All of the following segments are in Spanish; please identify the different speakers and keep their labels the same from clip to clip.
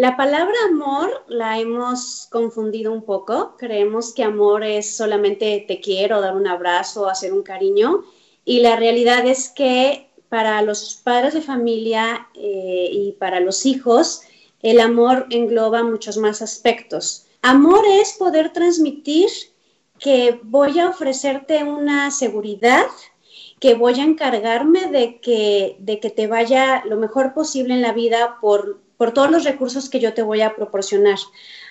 Speaker 1: La palabra amor la hemos confundido un poco. Creemos que amor es solamente te quiero, dar un abrazo, hacer un cariño. Y la realidad es que para los padres de familia eh, y para los hijos, el amor engloba muchos más aspectos. Amor es poder transmitir que voy a ofrecerte una seguridad, que voy a encargarme de que, de que te vaya lo mejor posible en la vida por por todos los recursos que yo te voy a proporcionar.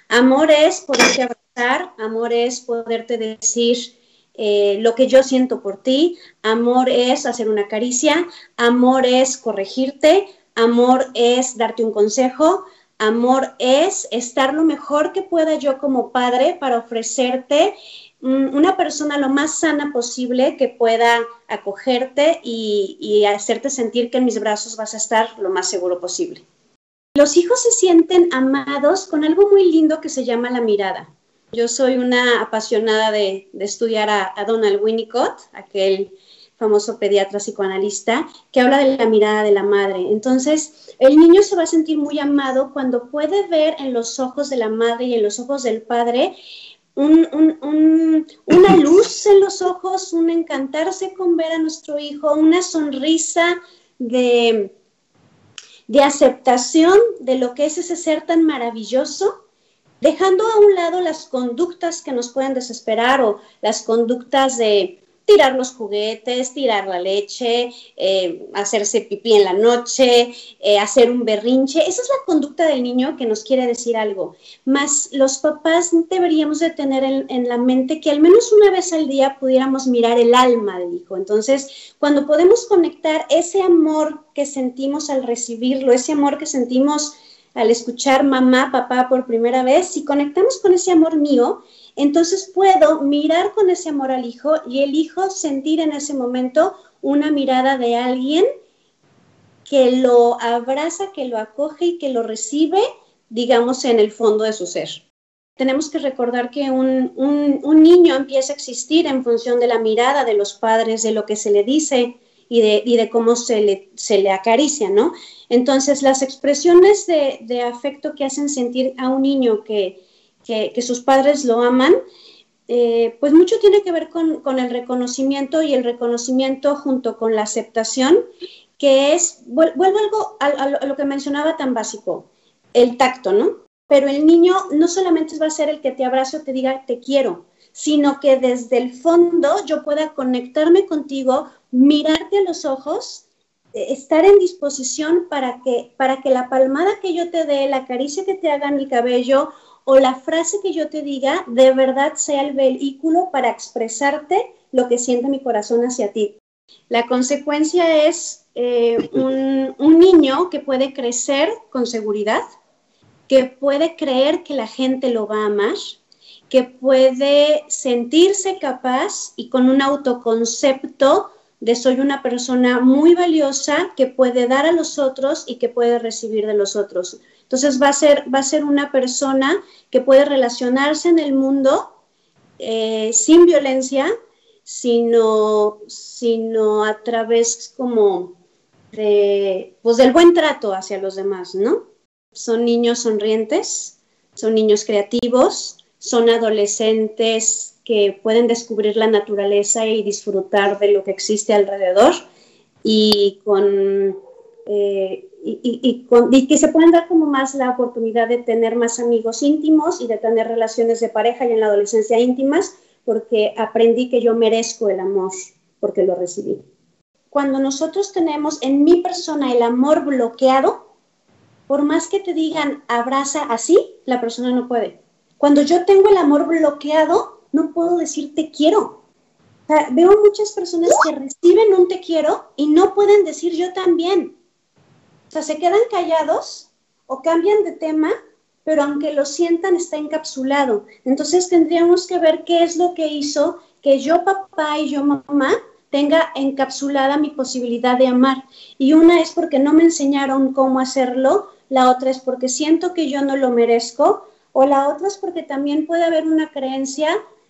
Speaker 1: Amor es poderte abrazar, amor es poderte decir eh, lo que yo siento por ti, amor es hacer una caricia, amor es corregirte, amor es darte un consejo, amor es estar lo mejor que pueda yo como padre para ofrecerte una persona lo más sana posible que pueda acogerte y hacerte sentir que en mis brazos vas a estar lo más seguro posible. Los hijos se sienten amados con algo muy lindo que se llama la mirada. Yo soy una apasionada de, estudiar a, Donald Winnicott, aquel famoso pediatra psicoanalista, que habla de la mirada de la madre. Entonces, el niño se va a sentir muy amado cuando puede ver en los ojos de la madre y en los ojos del padre una luz en los ojos, un encantarse con ver a nuestro hijo, una sonrisa de, de aceptación de lo que es ese ser tan maravilloso, dejando a un lado las conductas que nos pueden desesperar o las conductas de tirar los juguetes, tirar la leche, eh, hacerse pipí en la noche, eh, hacer un berrinche. Esa es la conducta del niño que nos quiere decir algo. Más los papás deberíamos de tener en, la mente que al menos una vez al día pudiéramos mirar el alma del hijo. Entonces, cuando podemos conectar ese amor que sentimos al recibirlo, ese amor que sentimos al escuchar mamá, papá por primera vez, si conectamos con ese amor mío, entonces puedo mirar con ese amor al hijo y el hijo sentir en ese momento una mirada de alguien que lo abraza, que lo acoge y que lo recibe, digamos, en el fondo de su ser. Tenemos que recordar que un, niño empieza a existir en función de la mirada de los padres, de lo que se le dice y de, cómo se le, se le acaricia, ¿no? Entonces, las expresiones de, afecto que hacen sentir a un niño que, que, sus padres lo aman, eh, pues mucho tiene que ver con, el reconocimiento y el reconocimiento junto con la aceptación, que es, vuelvo algo a, lo que mencionaba tan básico, el tacto, ¿no? Pero el niño no solamente va a ser el que te abrace o te diga te quiero, sino que desde el fondo yo pueda conectarme contigo, mirarte a los ojos, eh, estar en disposición para que, para que la palmada que yo te dé, la caricia que te haga en el cabello o la frase que yo te diga de verdad sea el vehículo para expresarte lo que siente mi corazón hacia ti. La consecuencia es eh, un, un niño que puede crecer con seguridad, que puede creer que la gente lo va a amar, que puede sentirse capaz y con un autoconcepto de soy una persona muy valiosa que puede dar a los otros y que puede recibir de los otros. Entonces va a ser, va a ser una persona que puede relacionarse en el mundo eh, sin violencia, sino, sino a través como de, pues del buen trato hacia los demás, ¿no? Son niños sonrientes, son niños creativos, son adolescentes que pueden descubrir la naturaleza y disfrutar de lo que existe alrededor y con eh, y, que se puedan dar como más la oportunidad de tener más amigos íntimos y de tener relaciones de pareja y en la adolescencia íntimas, porque aprendí que yo merezco el amor porque lo recibí. Cuando nosotros tenemos en mi persona el amor bloqueado, por más que te digan abraza así, la persona no puede. Cuando yo tengo el amor bloqueado, no puedo decir te quiero. veo muchas personas que reciben un te quiero y no pueden decir yo también o sea, se quedan callados o cambian de tema, pero aunque lo sientan está encapsulado. Entonces tendríamos que ver qué es lo que hizo que yo papá y yo mamá tenga encapsulada mi posibilidad de amar. Y una es porque no me enseñaron cómo hacerlo, la otra es porque siento que yo no lo merezco, o la otra es porque también puede haber una creencia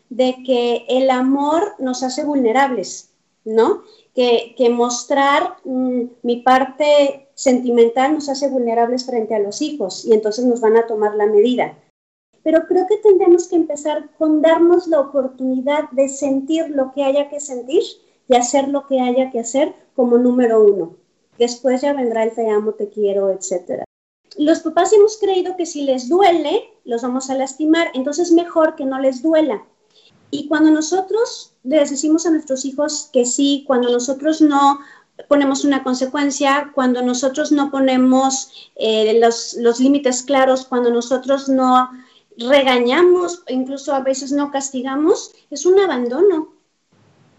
Speaker 1: de que el amor nos hace vulnerables. ¿no? Que, mostrar mm, mi parte sentimental nos hace vulnerables frente a los hijos y entonces nos van a tomar la medida. Pero creo que tendremos que empezar con darnos la oportunidad de sentir lo que haya que sentir y hacer lo que haya que hacer como número uno. Después ya vendrá el te amo, te quiero, etc. Los papás hemos creído que si les duele, los vamos a lastimar, entonces mejor que no les duela. Y cuando nosotros les decimos a nuestros hijos que sí, cuando nosotros no ponemos una consecuencia, cuando nosotros no ponemos eh, los, los límites claros, cuando nosotros no regañamos, incluso a veces no castigamos, es un abandono.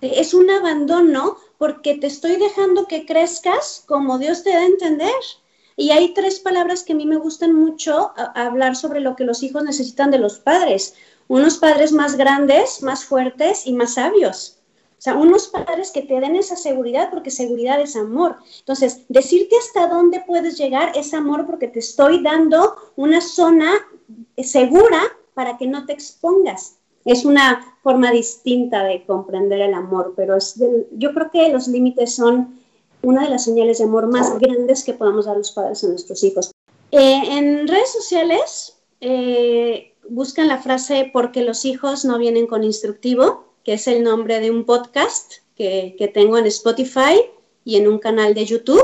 Speaker 1: Es un abandono porque te estoy dejando que crezcas como Dios te da a entender. Y hay tres palabras que a mí me gustan mucho hablar sobre lo que los hijos necesitan de los padres. Unos padres más grandes, más fuertes y más sabios. O sea, unos padres que te den esa seguridad porque seguridad es amor. Entonces, decirte hasta dónde puedes llegar es amor porque te estoy dando una zona segura para que no te expongas. Es una forma distinta de comprender el amor, pero es yo creo que los límites son una de las señales de amor más grandes que podamos dar los padres a nuestros hijos. Eh, en redes sociales eh, buscan la frase porque los hijos no vienen con instructivo, que es el nombre de un podcast que, que tengo en Spotify y en un canal de YouTube.